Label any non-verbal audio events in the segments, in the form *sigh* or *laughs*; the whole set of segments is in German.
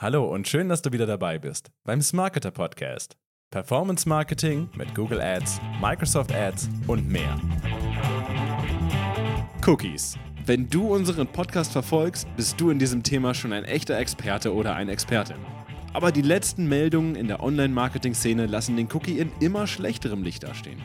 Hallo und schön, dass du wieder dabei bist beim Smarketer Podcast. Performance Marketing mit Google Ads, Microsoft Ads und mehr. Cookies. Wenn du unseren Podcast verfolgst, bist du in diesem Thema schon ein echter Experte oder eine Expertin. Aber die letzten Meldungen in der Online-Marketing-Szene lassen den Cookie in immer schlechterem Licht dastehen.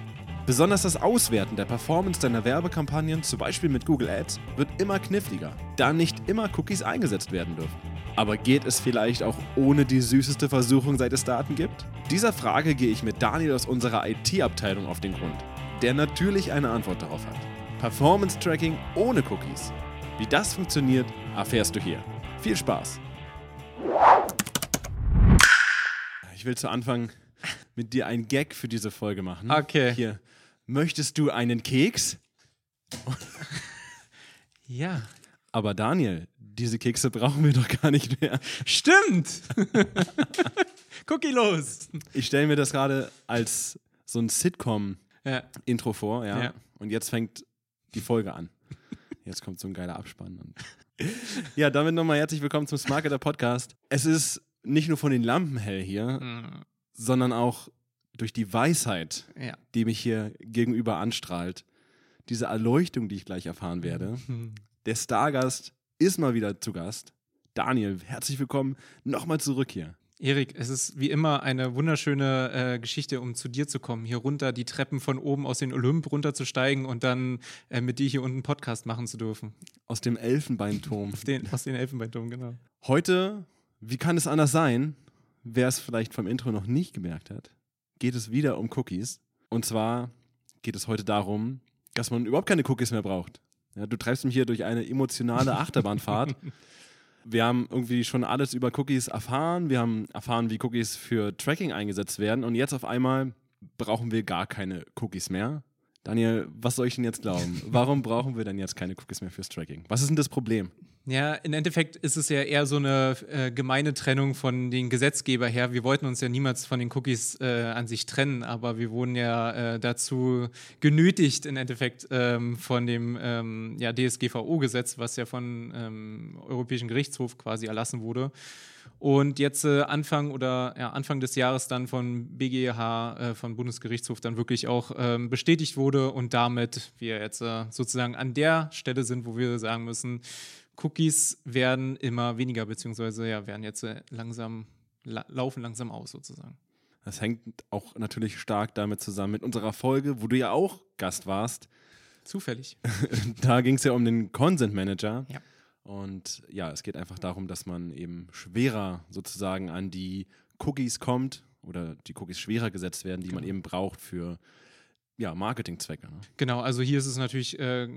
Besonders das Auswerten der Performance deiner Werbekampagnen, zum Beispiel mit Google Ads, wird immer kniffliger, da nicht immer Cookies eingesetzt werden dürfen. Aber geht es vielleicht auch ohne die süßeste Versuchung, seit es Daten gibt? Dieser Frage gehe ich mit Daniel aus unserer IT-Abteilung auf den Grund, der natürlich eine Antwort darauf hat. Performance Tracking ohne Cookies. Wie das funktioniert, erfährst du hier. Viel Spaß! Ich will zu Anfang mit dir einen Gag für diese Folge machen. Okay. Hier. Möchtest du einen Keks? Ja. Aber Daniel, diese Kekse brauchen wir doch gar nicht mehr. Stimmt! *laughs* Cookie los! Ich stelle mir das gerade als so ein Sitcom-Intro Ja. vor, ja? Ja. Und jetzt fängt die Folge an. Jetzt kommt so ein geiler Abspann. *laughs* Ja, damit nochmal herzlich willkommen zum Smarketer Podcast. Es ist nicht nur von den Lampen hell hier, Hm, sondern auch durch die Weisheit, Ja. die mich hier gegenüber anstrahlt. Diese Erleuchtung, die ich gleich erfahren werde. Hm. Der Stargast ist mal wieder zu Gast. Daniel, herzlich willkommen nochmal zurück hier. Erik, es ist wie immer eine wunderschöne äh, Geschichte, um zu dir zu kommen. Hier runter, die Treppen von oben aus den Olymp runterzusteigen und dann äh, mit dir hier unten einen Podcast machen zu dürfen. Aus dem Elfenbeinturm. Den, aus den Elfenbeinturm, genau. Heute, wie kann es anders sein, wer es vielleicht vom Intro noch nicht gemerkt hat, geht es wieder um Cookies. Und zwar geht es heute darum, dass man überhaupt keine Cookies mehr braucht. Ja, du treibst mich hier durch eine emotionale *laughs* Achterbahnfahrt. Wir haben irgendwie schon alles über Cookies erfahren. Wir haben erfahren, wie Cookies für Tracking eingesetzt werden. Und jetzt auf einmal brauchen wir gar keine Cookies mehr. Daniel, was soll ich denn jetzt glauben? Warum brauchen wir denn jetzt keine Cookies mehr fürs Tracking? Was ist denn das Problem? Ja, im Endeffekt ist es ja eher so eine äh, gemeine Trennung von den Gesetzgeber her. Wir wollten uns ja niemals von den Cookies äh, an sich trennen, aber wir wurden ja äh, dazu genötigt, im Endeffekt ähm, von dem ähm, ja, DSGVO-Gesetz, was ja von ähm, Europäischen Gerichtshof quasi erlassen wurde. Und jetzt äh, Anfang oder ja, Anfang des Jahres dann von BGH, äh, vom Bundesgerichtshof, dann wirklich auch ähm, bestätigt wurde und damit wir jetzt äh, sozusagen an der Stelle sind, wo wir sagen müssen, Cookies werden immer weniger, beziehungsweise ja, werden jetzt äh, langsam, la laufen langsam aus sozusagen. Das hängt auch natürlich stark damit zusammen mit unserer Folge, wo du ja auch Gast warst. Zufällig. *laughs* Da ging es ja um den Consent Manager. Ja. Und ja, es geht einfach darum, dass man eben schwerer sozusagen an die Cookies kommt oder die Cookies schwerer gesetzt werden, die man Genau. eben braucht für ja, Marketingzwecke. Ne? Genau, also hier ist es natürlich äh,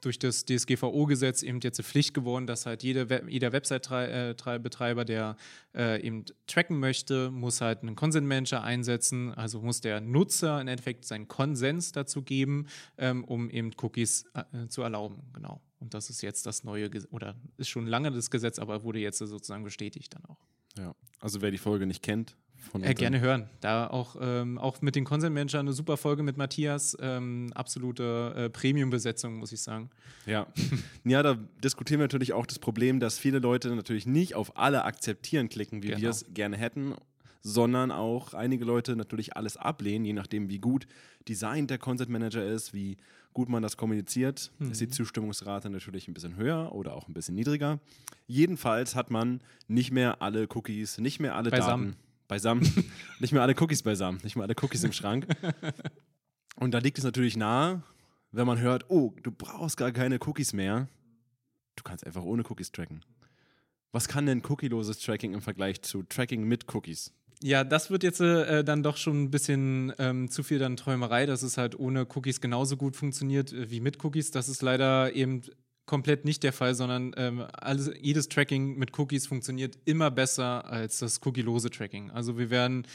durch das DSGVO-Gesetz eben jetzt eine Pflicht geworden, dass halt jede Web jeder Website-Betreiber, der äh, eben tracken möchte, muss halt einen Consent Manager einsetzen. Also muss der Nutzer im Endeffekt seinen Konsens dazu geben, ähm, um eben Cookies äh, zu erlauben. Genau. Und das ist jetzt das neue, Ges oder ist schon lange das Gesetz, aber wurde jetzt sozusagen bestätigt dann auch. Ja. Also wer die Folge nicht kennt, Äh, gerne hören. Da auch, ähm, auch mit den Consent Manager eine super Folge mit Matthias. Ähm, absolute äh, Premium-Besetzung, muss ich sagen. Ja. *laughs* ja, da diskutieren wir natürlich auch das Problem, dass viele Leute natürlich nicht auf alle akzeptieren klicken, wie wir Genau. es gerne hätten, sondern auch einige Leute natürlich alles ablehnen, je nachdem, wie gut designt der Content Manager ist, wie gut man das kommuniziert, ist Mhm. die Zustimmungsrate natürlich ein bisschen höher oder auch ein bisschen niedriger. Jedenfalls hat man nicht mehr alle Cookies, nicht mehr alle Beisammen. Daten beisammen, *laughs* nicht mehr alle Cookies beisammen, nicht mehr alle Cookies im Schrank. *laughs* Und da liegt es natürlich nahe, wenn man hört, oh, du brauchst gar keine Cookies mehr, du kannst einfach ohne Cookies tracken. Was kann denn cookieloses Tracking im Vergleich zu Tracking mit Cookies? Ja, das wird jetzt äh, dann doch schon ein bisschen ähm, zu viel dann Träumerei, dass es halt ohne Cookies genauso gut funktioniert äh, wie mit Cookies. Das ist leider eben komplett nicht der Fall, sondern ähm, alles, jedes Tracking mit Cookies funktioniert immer besser als das cookielose Tracking. Also wir werden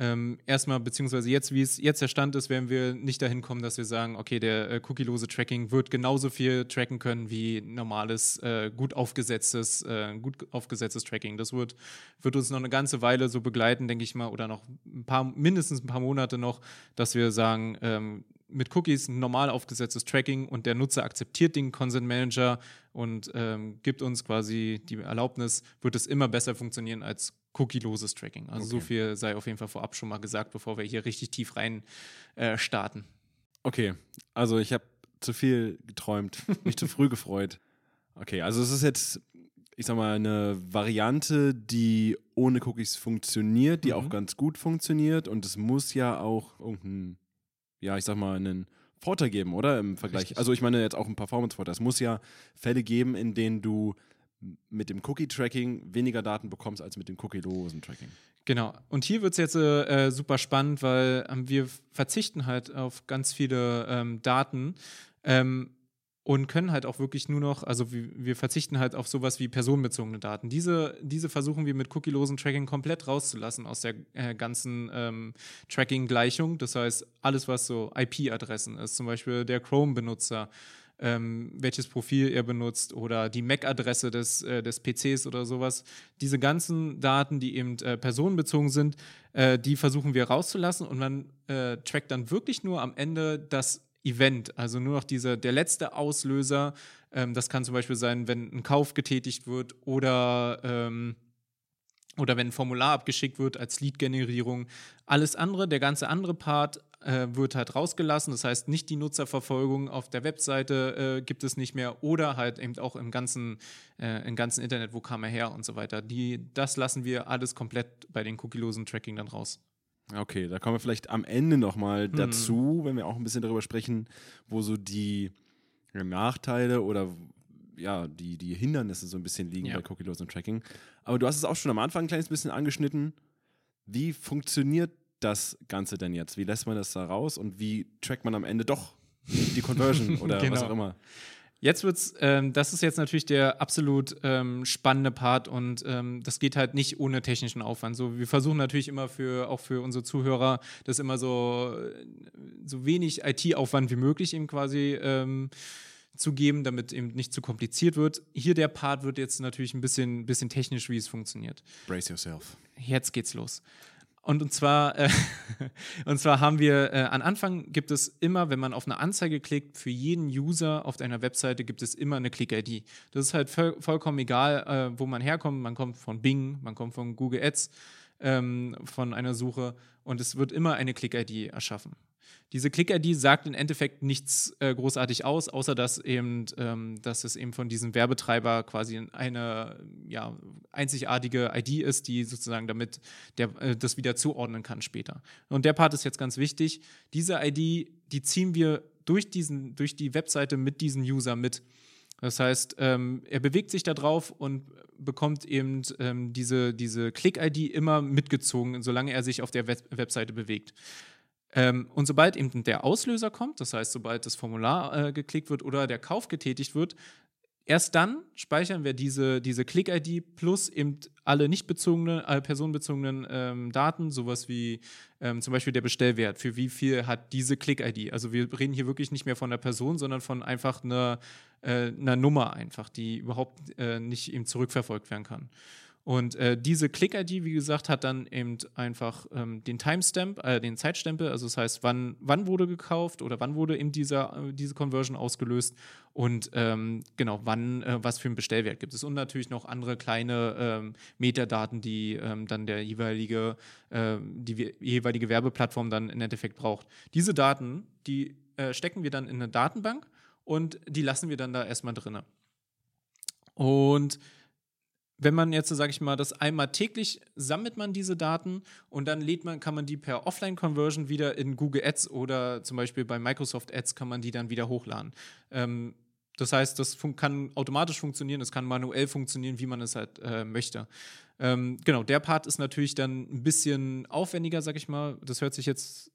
ähm, erstmal, beziehungsweise jetzt, wie es jetzt der Stand ist, werden wir nicht dahin kommen, dass wir sagen, okay, der äh, cookielose Tracking wird genauso viel tracken können wie normales, äh, gut aufgesetztes, äh, gut aufgesetztes Tracking. Das wird, wird uns noch eine ganze Weile so begleiten, denke ich mal, oder noch ein paar, mindestens ein paar Monate noch, dass wir sagen, ähm, mit Cookies ein normal aufgesetztes Tracking und der Nutzer akzeptiert den Consent Manager und ähm, gibt uns quasi die Erlaubnis, wird es immer besser funktionieren als cookieloses Tracking. Also okay. so viel sei auf jeden Fall vorab schon mal gesagt, bevor wir hier richtig tief rein äh, starten. Okay, also ich habe zu viel geträumt, mich zu früh *laughs* gefreut. Okay, also es ist jetzt, ich sag mal, eine Variante, die ohne Cookies funktioniert, die mhm. auch ganz gut funktioniert und es muss ja auch irgendein, ja, ich sag mal, einen Vorteil geben, oder? Im Vergleich. Richtig. Also ich meine jetzt auch ein Performance-Vorteil. Es muss ja Fälle geben, in denen du mit dem Cookie-Tracking weniger Daten bekommst als mit dem cookie-losen Tracking. Genau. Und hier wird es jetzt äh, super spannend, weil ähm, wir verzichten halt auf ganz viele ähm, Daten. Ähm, und können halt auch wirklich nur noch, also wir verzichten halt auf sowas wie personenbezogene Daten. Diese, diese versuchen wir mit cookielosen Tracking komplett rauszulassen aus der äh, ganzen ähm, Tracking-Gleichung. Das heißt, alles, was so IP-Adressen ist, zum Beispiel der Chrome-Benutzer, ähm, welches Profil er benutzt oder die MAC-Adresse des, äh, des PCs oder sowas. Diese ganzen Daten, die eben äh, personenbezogen sind, äh, die versuchen wir rauszulassen und man äh, trackt dann wirklich nur am Ende das Event, also nur noch diese, der letzte Auslöser. Ähm, das kann zum Beispiel sein, wenn ein Kauf getätigt wird oder, ähm, oder wenn ein Formular abgeschickt wird als Lead-Generierung. Alles andere, der ganze andere Part äh, wird halt rausgelassen. Das heißt, nicht die Nutzerverfolgung auf der Webseite äh, gibt es nicht mehr oder halt eben auch im ganzen, äh, im ganzen Internet, wo kam er her und so weiter. Die, das lassen wir alles komplett bei den cookielosen Tracking dann raus. Okay, da kommen wir vielleicht am Ende nochmal hm. dazu, wenn wir auch ein bisschen darüber sprechen, wo so die Nachteile oder ja, die, die Hindernisse so ein bisschen liegen ja. bei cookielosen Tracking. Aber du hast es auch schon am Anfang ein kleines bisschen angeschnitten. Wie funktioniert das Ganze denn jetzt? Wie lässt man das da raus und wie trackt man am Ende doch die Conversion *laughs* oder genau. was auch immer? Jetzt wird's, ähm, das ist jetzt natürlich der absolut ähm, spannende Part und ähm, das geht halt nicht ohne technischen Aufwand. So, wir versuchen natürlich immer für auch für unsere Zuhörer das immer so so wenig IT-Aufwand wie möglich eben quasi ähm, zu geben, damit eben nicht zu kompliziert wird. Hier der Part wird jetzt natürlich ein bisschen, bisschen technisch, wie es funktioniert. Brace yourself. Jetzt geht's los. Und, und, zwar, äh, *laughs* und zwar haben wir, äh, an Anfang gibt es immer, wenn man auf eine Anzeige klickt, für jeden User auf deiner Webseite gibt es immer eine Click-ID. Das ist halt voll, vollkommen egal, äh, wo man herkommt. Man kommt von Bing, man kommt von Google Ads, ähm, von einer Suche und es wird immer eine Click-ID erschaffen. Diese Click-ID sagt im Endeffekt nichts äh, großartig aus, außer dass eben, ähm, dass es eben von diesem Werbetreiber quasi eine ja, einzigartige ID ist, die sozusagen damit der, äh, das wieder zuordnen kann später. Und der Part ist jetzt ganz wichtig. Diese ID, die ziehen wir durch, diesen, durch die Webseite mit diesem User mit. Das heißt, ähm, er bewegt sich da drauf und bekommt eben ähm, diese, diese Click-ID immer mitgezogen, solange er sich auf der Web Webseite bewegt. Ähm, und sobald eben der Auslöser kommt, das heißt, sobald das Formular äh, geklickt wird oder der Kauf getätigt wird, erst dann speichern wir diese, diese Click-ID plus eben alle nicht bezogenen, äh, personenbezogenen ähm, Daten, sowas wie ähm, zum Beispiel der Bestellwert. Für wie viel hat diese Click-ID? Also wir reden hier wirklich nicht mehr von der Person, sondern von einfach einer, äh, einer Nummer einfach, die überhaupt äh, nicht eben zurückverfolgt werden kann. Und äh, diese Click-ID, wie gesagt, hat dann eben einfach ähm, den Timestamp, äh, den Zeitstempel, also das heißt, wann, wann wurde gekauft oder wann wurde eben dieser, äh, diese Conversion ausgelöst und ähm, genau, wann, äh, was für einen Bestellwert gibt es. Und natürlich noch andere kleine ähm, Metadaten, die ähm, dann der jeweilige, ähm, die jeweilige Werbeplattform dann im Endeffekt braucht. Diese Daten, die äh, stecken wir dann in eine Datenbank und die lassen wir dann da erstmal drin. Und wenn man jetzt, sage ich mal, das einmal täglich sammelt man diese Daten und dann lädt man, kann man die per Offline-Conversion wieder in Google Ads oder zum Beispiel bei Microsoft Ads kann man die dann wieder hochladen. Ähm, das heißt, das kann automatisch funktionieren, es kann manuell funktionieren, wie man es halt äh, möchte. Ähm, genau, der Part ist natürlich dann ein bisschen aufwendiger, sag ich mal. Das hört sich jetzt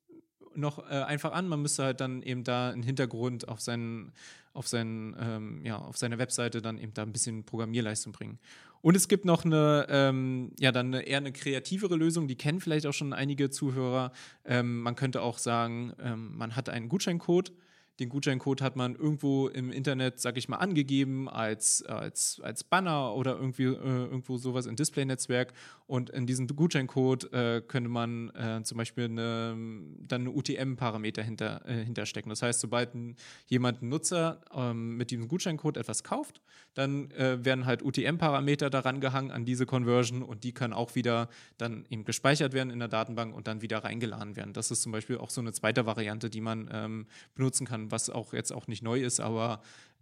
noch äh, einfach an. Man müsste halt dann eben da einen Hintergrund auf seinen, auf seinen, ähm, ja, auf seine Webseite dann eben da ein bisschen Programmierleistung bringen. Und es gibt noch eine, ähm, ja, dann eine, eher eine kreativere Lösung, die kennen vielleicht auch schon einige Zuhörer. Ähm, man könnte auch sagen, ähm, man hat einen Gutscheincode, Den Gutscheincode hat man irgendwo im Internet, sag ich mal, angegeben als, als, als Banner oder irgendwie äh, irgendwo sowas im Display-Netzwerk. Und in diesem Gutscheincode äh, könnte man äh, zum Beispiel eine, dann eine UTM-Parameter hinter, äh, hinterstecken. Das heißt, sobald ein, jemand, ein Nutzer ähm, mit diesem Gutscheincode etwas kauft, dann äh, werden halt UTM-Parameter daran gehangen an diese Conversion und die können auch wieder dann eben gespeichert werden in der Datenbank und dann wieder reingeladen werden. Das ist zum Beispiel auch so eine zweite Variante, die man ähm, benutzen kann was auch jetzt auch nicht neu ist, aber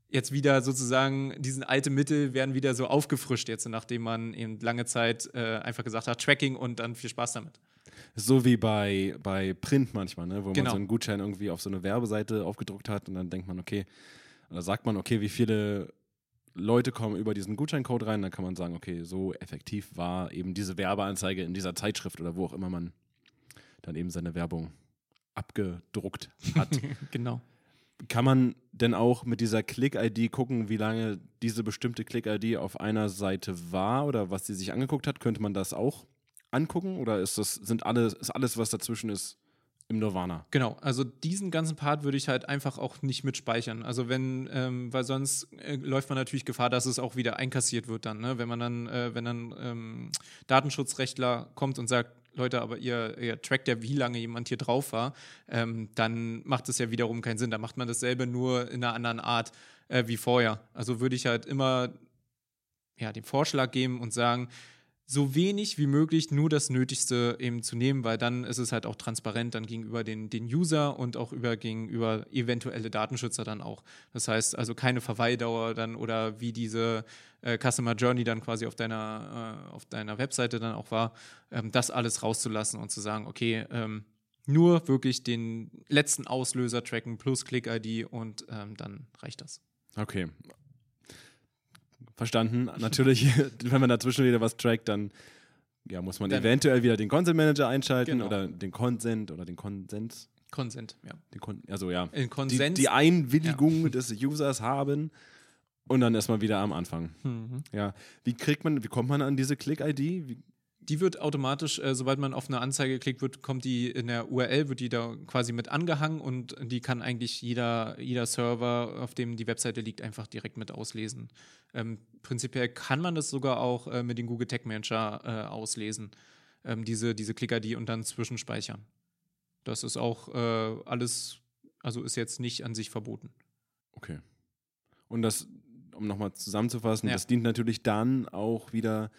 jetzt wieder sozusagen, diesen alte Mittel werden wieder so aufgefrischt jetzt, nachdem man eben lange Zeit äh, einfach gesagt hat, Tracking und dann viel Spaß damit. So wie bei, bei Print manchmal, ne? wo genau. man so einen Gutschein irgendwie auf so eine Werbeseite aufgedruckt hat und dann denkt man, okay, oder sagt man, okay, wie viele Leute kommen über diesen Gutscheincode rein, dann kann man sagen, okay, so effektiv war eben diese Werbeanzeige in dieser Zeitschrift oder wo auch immer man dann eben seine Werbung abgedruckt hat. *laughs* genau. Kann man denn auch mit dieser Click-ID gucken, wie lange diese bestimmte Click-ID auf einer Seite war oder was sie sich angeguckt hat? Könnte man das auch angucken oder ist das sind alles ist alles was dazwischen ist im Nirvana? Genau, also diesen ganzen Part würde ich halt einfach auch nicht mitspeichern. Also wenn, ähm, weil sonst äh, läuft man natürlich Gefahr, dass es auch wieder einkassiert wird dann, ne? wenn man dann, äh, wenn dann ähm, Datenschutzrechtler kommt und sagt, Leute, aber ihr, ihr trackt ja, wie lange jemand hier drauf war, ähm, dann macht es ja wiederum keinen Sinn. Da macht man dasselbe nur in einer anderen Art äh, wie vorher. Also würde ich halt immer ja, den Vorschlag geben und sagen, so wenig wie möglich nur das Nötigste eben zu nehmen, weil dann ist es halt auch transparent dann gegenüber den, den User und auch über, gegenüber eventuelle Datenschützer dann auch. Das heißt also keine Verweildauer dann oder wie diese äh, Customer Journey dann quasi auf deiner, äh, auf deiner Webseite dann auch war, ähm, das alles rauszulassen und zu sagen, okay, ähm, nur wirklich den letzten Auslöser tracken plus Click-ID und ähm, dann reicht das. Okay, verstanden. Natürlich, *laughs* wenn man dazwischen wieder was trackt, dann ja, muss man dann eventuell wieder den Consent Manager einschalten genau. oder den Consent oder den Konsens. Consent, ja. Kon also ja. Die, die, Einwilligung ja. des Users haben und dann erstmal wieder am Anfang. Mhm. Ja. Wie kriegt man, wie kommt man an diese Click-ID? Die wird automatisch, äh, sobald man auf eine Anzeige klickt, wird, kommt die in der URL, wird die da quasi mit angehangen und die kann eigentlich jeder, jeder Server, auf dem die Webseite liegt, einfach direkt mit auslesen. Ähm, prinzipiell kann man das sogar auch äh, mit dem Google Tag Manager äh, auslesen, ähm, diese, diese Clicker-ID und dann zwischenspeichern. Das ist auch äh, alles, also ist jetzt nicht an sich verboten. Okay. Und das, um nochmal zusammenzufassen, ja. das dient natürlich dann auch wieder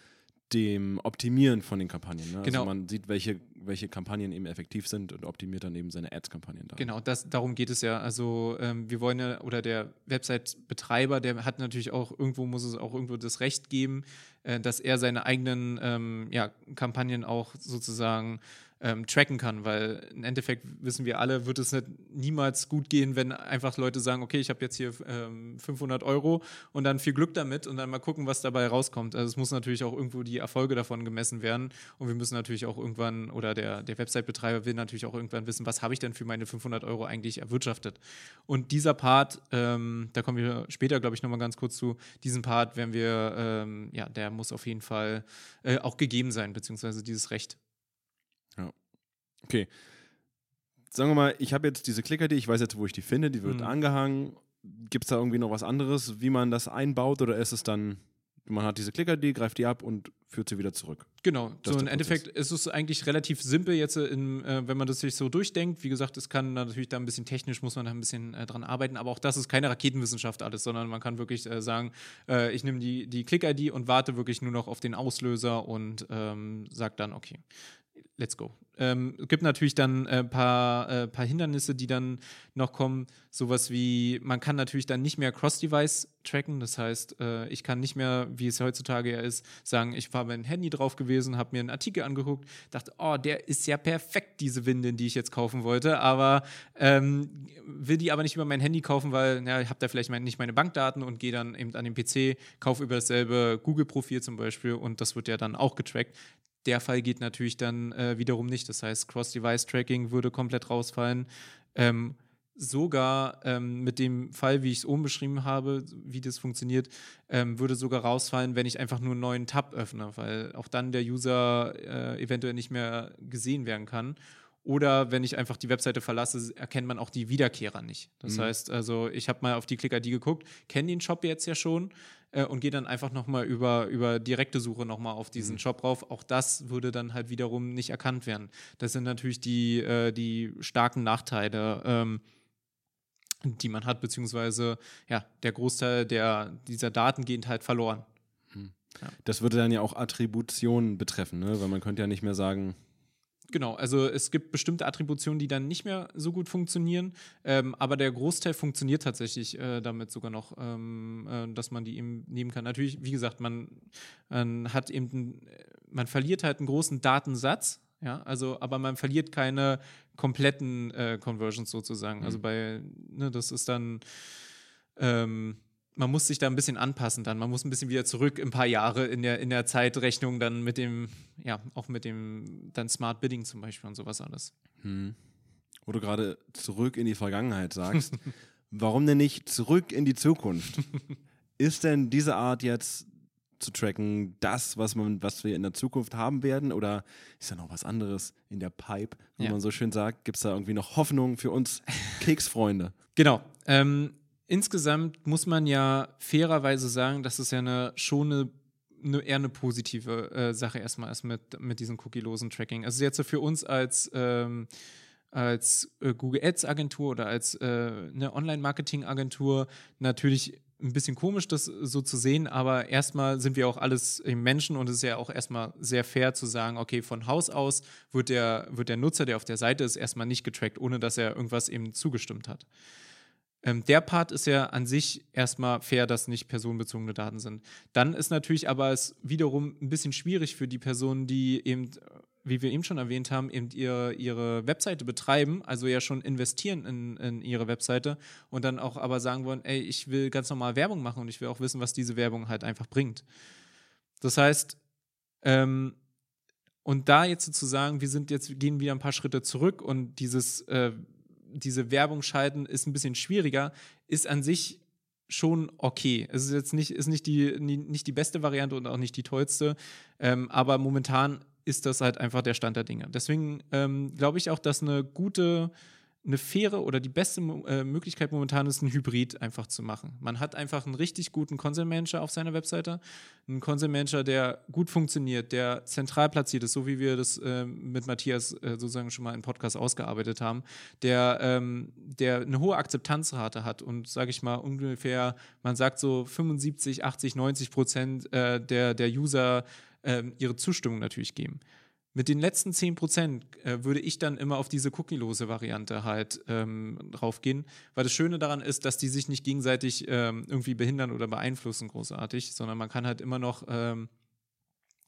dem Optimieren von den Kampagnen. Ne? Also genau. Also man sieht, welche, welche Kampagnen eben effektiv sind und optimiert dann eben seine Ads-Kampagnen. Genau, das, darum geht es ja. Also ähm, wir wollen ja, oder der Website-Betreiber, der hat natürlich auch, irgendwo muss es auch irgendwo das Recht geben, äh, dass er seine eigenen ähm, ja, Kampagnen auch sozusagen ähm, tracken kann, weil im Endeffekt wissen wir alle, wird es nicht, niemals gut gehen, wenn einfach Leute sagen, okay, ich habe jetzt hier ähm, 500 Euro und dann viel Glück damit und dann mal gucken, was dabei rauskommt. Also es muss natürlich auch irgendwo die Erfolge davon gemessen werden und wir müssen natürlich auch irgendwann, oder der, der Website-Betreiber will natürlich auch irgendwann wissen, was habe ich denn für meine 500 Euro eigentlich erwirtschaftet. Und dieser Part, ähm, da kommen wir später, glaube ich, nochmal ganz kurz zu, diesen Part werden wir, ähm, ja, der muss auf jeden Fall äh, auch gegeben sein, beziehungsweise dieses Recht. Okay. Sagen wir mal, ich habe jetzt diese Clicker-ID, ich weiß jetzt, wo ich die finde, die wird mhm. angehangen. Gibt es da irgendwie noch was anderes, wie man das einbaut oder ist es dann, man hat diese Clicker-ID, greift die ab und führt sie wieder zurück? Genau, das so im Endeffekt ist es eigentlich relativ simpel jetzt, in, äh, wenn man das sich so durchdenkt. Wie gesagt, es kann natürlich da ein bisschen technisch, muss man da ein bisschen äh, dran arbeiten, aber auch das ist keine Raketenwissenschaft alles, sondern man kann wirklich äh, sagen, äh, ich nehme die, die Click-ID und warte wirklich nur noch auf den Auslöser und ähm, sage dann, okay, let's go. Ähm, es gibt natürlich dann ein äh, paar, äh, paar Hindernisse, die dann noch kommen. Sowas wie, man kann natürlich dann nicht mehr Cross-Device tracken. Das heißt, äh, ich kann nicht mehr, wie es heutzutage ja ist, sagen, ich war mein Handy drauf gewesen, habe mir einen Artikel angeguckt, dachte, oh, der ist ja perfekt, diese Windel, die ich jetzt kaufen wollte, aber ähm, will die aber nicht über mein Handy kaufen, weil ja, ich habe da vielleicht mein, nicht meine Bankdaten und gehe dann eben an den PC, kaufe über dasselbe Google-Profil zum Beispiel und das wird ja dann auch getrackt. Der Fall geht natürlich dann äh, wiederum nicht. Das heißt, Cross-Device-Tracking würde komplett rausfallen. Ähm, sogar ähm, mit dem Fall, wie ich es oben beschrieben habe, wie das funktioniert, ähm, würde sogar rausfallen, wenn ich einfach nur einen neuen Tab öffne, weil auch dann der User äh, eventuell nicht mehr gesehen werden kann. Oder wenn ich einfach die Webseite verlasse, erkennt man auch die Wiederkehrer nicht. Das Mhm. heißt, also ich habe mal auf die Click-ID geguckt, kenne den Shop jetzt ja schon äh, und gehe dann einfach nochmal über, über direkte Suche nochmal auf Mhm. diesen Shop rauf. Auch das würde dann halt wiederum nicht erkannt werden. Das sind natürlich die, äh, die starken Nachteile. Ähm, die man hat, beziehungsweise ja, der Großteil der, dieser Daten geht halt verloren. Das würde dann ja auch Attribution betreffen, ne? weil man könnte ja nicht mehr sagen, Genau, also es gibt bestimmte Attributionen, die dann nicht mehr so gut funktionieren, ähm, aber der Großteil funktioniert tatsächlich äh, damit sogar noch, ähm, äh, dass man die eben nehmen kann. Natürlich, wie gesagt, man, man hat eben, einen- man verliert halt einen großen Datensatz, ja, also, aber man verliert keine kompletten äh, Conversions sozusagen. Also bei, ne, das ist dann, ähm, man muss sich da ein bisschen anpassen dann. Man muss ein bisschen wieder zurück ein paar Jahre in der, in der Zeitrechnung dann mit dem, ja, auch mit dem dann Smart Bidding zum Beispiel und sowas alles. wo du gerade zurück in die Vergangenheit sagst, *laughs* warum denn nicht zurück in die Zukunft? *laughs* Ist denn diese Art jetzt zu tracken das, was, man, was wir in der Zukunft haben werden? Oder ist da noch was anderes in der Pipe, wie Ja. man so schön sagt? Gibt es da irgendwie noch Hoffnung für uns *laughs* Keksfreunde? Genau. Ähm, insgesamt muss man ja fairerweise sagen, dass es ja eine, schon eine, eine eher eine positive äh, Sache erstmal ist mit, mit diesem cookie-losen Tracking. Also jetzt so für uns als, ähm, als äh, Google Ads Agentur oder als äh, eine Online-Marketing-Agentur natürlich ein bisschen komisch, das so zu sehen, aber erstmal sind wir auch alles Menschen und es ist ja auch erstmal sehr fair zu sagen, okay, von Haus aus wird der, wird der Nutzer, der auf der Seite ist, erstmal nicht getrackt, ohne dass er irgendwas eben zugestimmt hat. Ähm, der Part ist ja an sich erstmal fair, dass nicht personenbezogene Daten sind. Dann ist natürlich aber es wiederum ein bisschen schwierig für die Personen, die eben, äh, wie wir eben schon erwähnt haben, eben ihre, ihre Webseite betreiben, also ja schon investieren in, in ihre Webseite und dann auch aber sagen wollen, ey, ich will ganz normal Werbung machen und ich will auch wissen, was diese Werbung halt einfach bringt. Das heißt, ähm, und da jetzt sozusagen, wir sind jetzt, gehen wieder ein paar Schritte zurück und dieses, äh, diese Werbung schalten ist ein bisschen schwieriger, ist an sich schon okay. Es ist jetzt nicht, ist nicht die, nicht die beste Variante und auch nicht die tollste, ähm, aber momentan ist das halt einfach der Stand der Dinge. Deswegen ähm, glaube ich auch, dass eine gute, eine faire oder die beste äh, Möglichkeit momentan ist, ein Hybrid einfach zu machen. Man hat einfach einen richtig guten Consent Manager auf seiner Webseite, einen Consent Manager, der gut funktioniert, der zentral platziert ist, so wie wir das ähm, mit Matthias äh, sozusagen schon mal im Podcast ausgearbeitet haben, der, ähm, der eine hohe Akzeptanzrate hat und sage ich mal ungefähr, man sagt so 75, 80, 90 Prozent äh, der, der User ähm, ihre Zustimmung natürlich geben. Mit den letzten 10 Prozent äh, würde ich dann immer auf diese cookie-lose Variante halt ähm, draufgehen, weil das Schöne daran ist, dass die sich nicht gegenseitig ähm, irgendwie behindern oder beeinflussen großartig, sondern man kann halt immer noch ähm,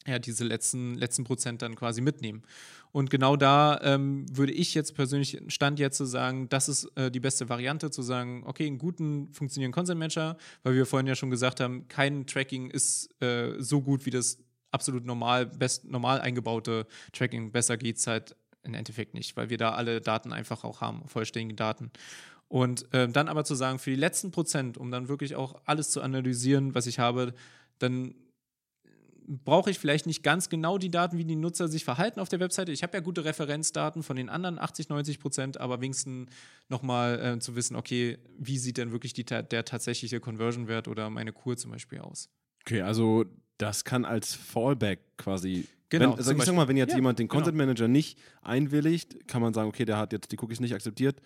ja, diese letzten, letzten Prozent dann quasi mitnehmen. Und genau da ähm, würde ich jetzt persönlich Stand jetzt zu sagen, das ist äh, die beste Variante, zu sagen, okay, einen guten funktionierenden Consent Manager, weil wir vorhin ja schon gesagt haben, kein Tracking ist äh, so gut wie das absolut normal, best, normal eingebaute Tracking. Besser geht es halt im Endeffekt nicht, weil wir da alle Daten einfach auch haben, vollständige Daten. Und ähm, dann aber zu sagen, für die letzten Prozent, um dann wirklich auch alles zu analysieren, was ich habe, dann brauche ich vielleicht nicht ganz genau die Daten, wie die Nutzer sich verhalten auf der Webseite. Ich habe ja gute Referenzdaten von den anderen 80, 90 Prozent, aber wenigstens nochmal äh, zu wissen, okay, wie sieht denn wirklich die, der tatsächliche Conversion-Wert oder meine Kur zum Beispiel aus? Okay, also das kann als Fallback quasi. Genau, Wenn, sag, ich sag mal, wenn jetzt Ja, jemand den genau. Content Manager nicht einwilligt, kann man sagen, okay, der hat jetzt die Cookies nicht akzeptiert.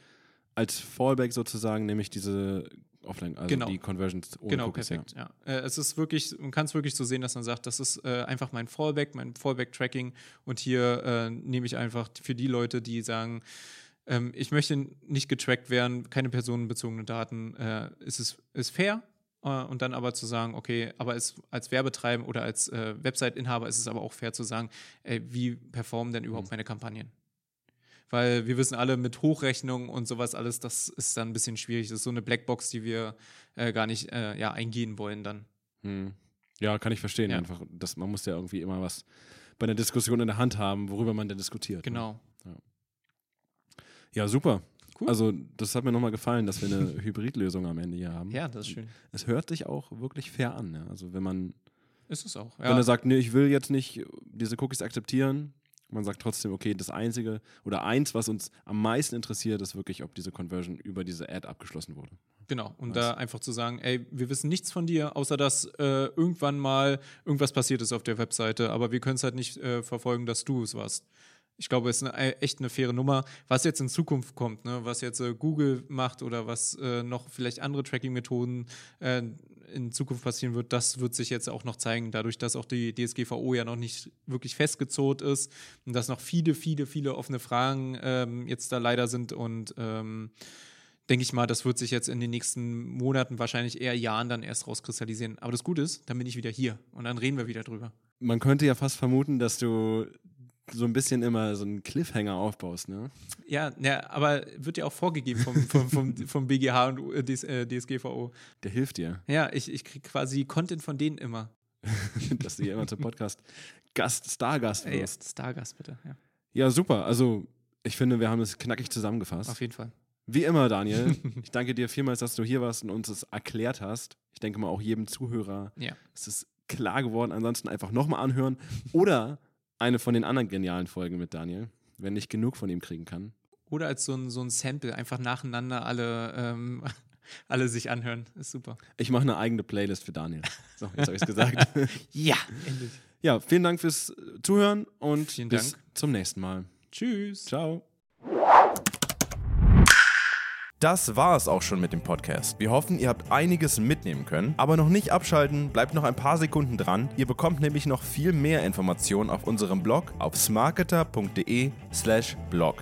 Als Fallback sozusagen nehme ich diese Offline, also Genau. die Conversions ohne Genau, Cookies. perfekt. Ja. Äh, es ist wirklich, man kann es wirklich so sehen, dass man sagt, das ist äh, einfach mein Fallback, mein Fallback-Tracking und hier äh, nehme ich einfach für die Leute, die sagen, ähm, ich möchte nicht getrackt werden, keine personenbezogene Daten, äh, ist es ist fair. Äh, und dann aber zu sagen, okay, aber es, als Werbetreiber oder als äh, Website-Inhaber ist es aber auch fair zu sagen, ey, wie performen denn überhaupt meine Kampagnen? Weil wir wissen alle, mit Hochrechnung und sowas alles, das ist dann ein bisschen schwierig. Das ist so eine Blackbox, die wir äh, gar nicht äh, ja, eingehen wollen dann. Hm. Ja, kann ich verstehen. Ja. Einfach, dass man muss ja irgendwie immer was bei einer Diskussion in der Hand haben, worüber man denn diskutiert. Ne? Genau. Ja, super. Cool. Also, das hat mir nochmal gefallen, dass wir eine *laughs* Hybridlösung am Ende hier haben. Ja, das ist schön. Es hört sich auch wirklich fair an. Ja? Also, wenn man, Ist es auch. wenn er sagt, nee, ich will jetzt nicht diese Cookies akzeptieren Man sagt trotzdem, okay, das Einzige oder eins, was uns am meisten interessiert, ist wirklich, ob diese Conversion über diese Ad abgeschlossen wurde. Genau, und nice. da einfach zu sagen, ey, wir wissen nichts von dir, außer dass äh, irgendwann mal irgendwas passiert ist auf der Webseite, aber wir können es halt nicht äh, verfolgen, dass du es warst. Ich glaube, es ist eine, echt eine faire Nummer. Was jetzt in Zukunft kommt, ne? was jetzt äh, Google macht oder was äh, noch vielleicht andere Tracking-Methoden äh, in Zukunft passieren wird, das wird sich jetzt auch noch zeigen, dadurch, dass auch die DSGVO ja noch nicht wirklich festgezurrt ist und dass noch viele, viele, viele offene Fragen ähm, jetzt da leider sind und ähm, denke ich mal, das wird sich jetzt in den nächsten Monaten, wahrscheinlich eher Jahren dann erst rauskristallisieren. Aber das Gute ist, dann bin ich wieder hier und dann reden wir wieder drüber. Man könnte ja fast vermuten, dass du so ein bisschen immer so einen Cliffhanger aufbaust, ne? Ja, ja aber wird ja auch vorgegeben vom, vom, vom, vom BGH und DSGVO. Äh, Der hilft dir. Ja, ich, ich kriege quasi Content von denen immer. *laughs* Dass du hier immer zum Podcast Gast, Stargast wirst. Ja, Stargast, bitte, ja. Ja, super. Also, ich finde, wir haben es knackig zusammengefasst. Auf jeden Fall. Wie immer, Daniel. *laughs* ich danke dir vielmals, dass du hier warst und uns es erklärt hast. Ich denke mal auch jedem Zuhörer ja. ist es klar geworden. Ansonsten einfach nochmal anhören oder eine von den anderen genialen Folgen mit Daniel, wenn ich genug von ihm kriegen kann. Oder als so ein, so ein Sample, einfach nacheinander alle, ähm, *laughs* alle sich anhören. Ist super. Ich mache eine eigene Playlist für Daniel. So, jetzt habe ich es *laughs* gesagt. ja, endlich. Ja, vielen Dank fürs Zuhören und vielen bis Dank. zum nächsten Mal. Tschüss. Ciao. Das war es auch schon mit dem Podcast. Wir hoffen, ihr habt einiges mitnehmen können. Aber noch nicht abschalten, bleibt noch ein paar Sekunden dran. Ihr bekommt nämlich noch viel mehr Informationen auf unserem Blog auf smarketer.de/slash blog.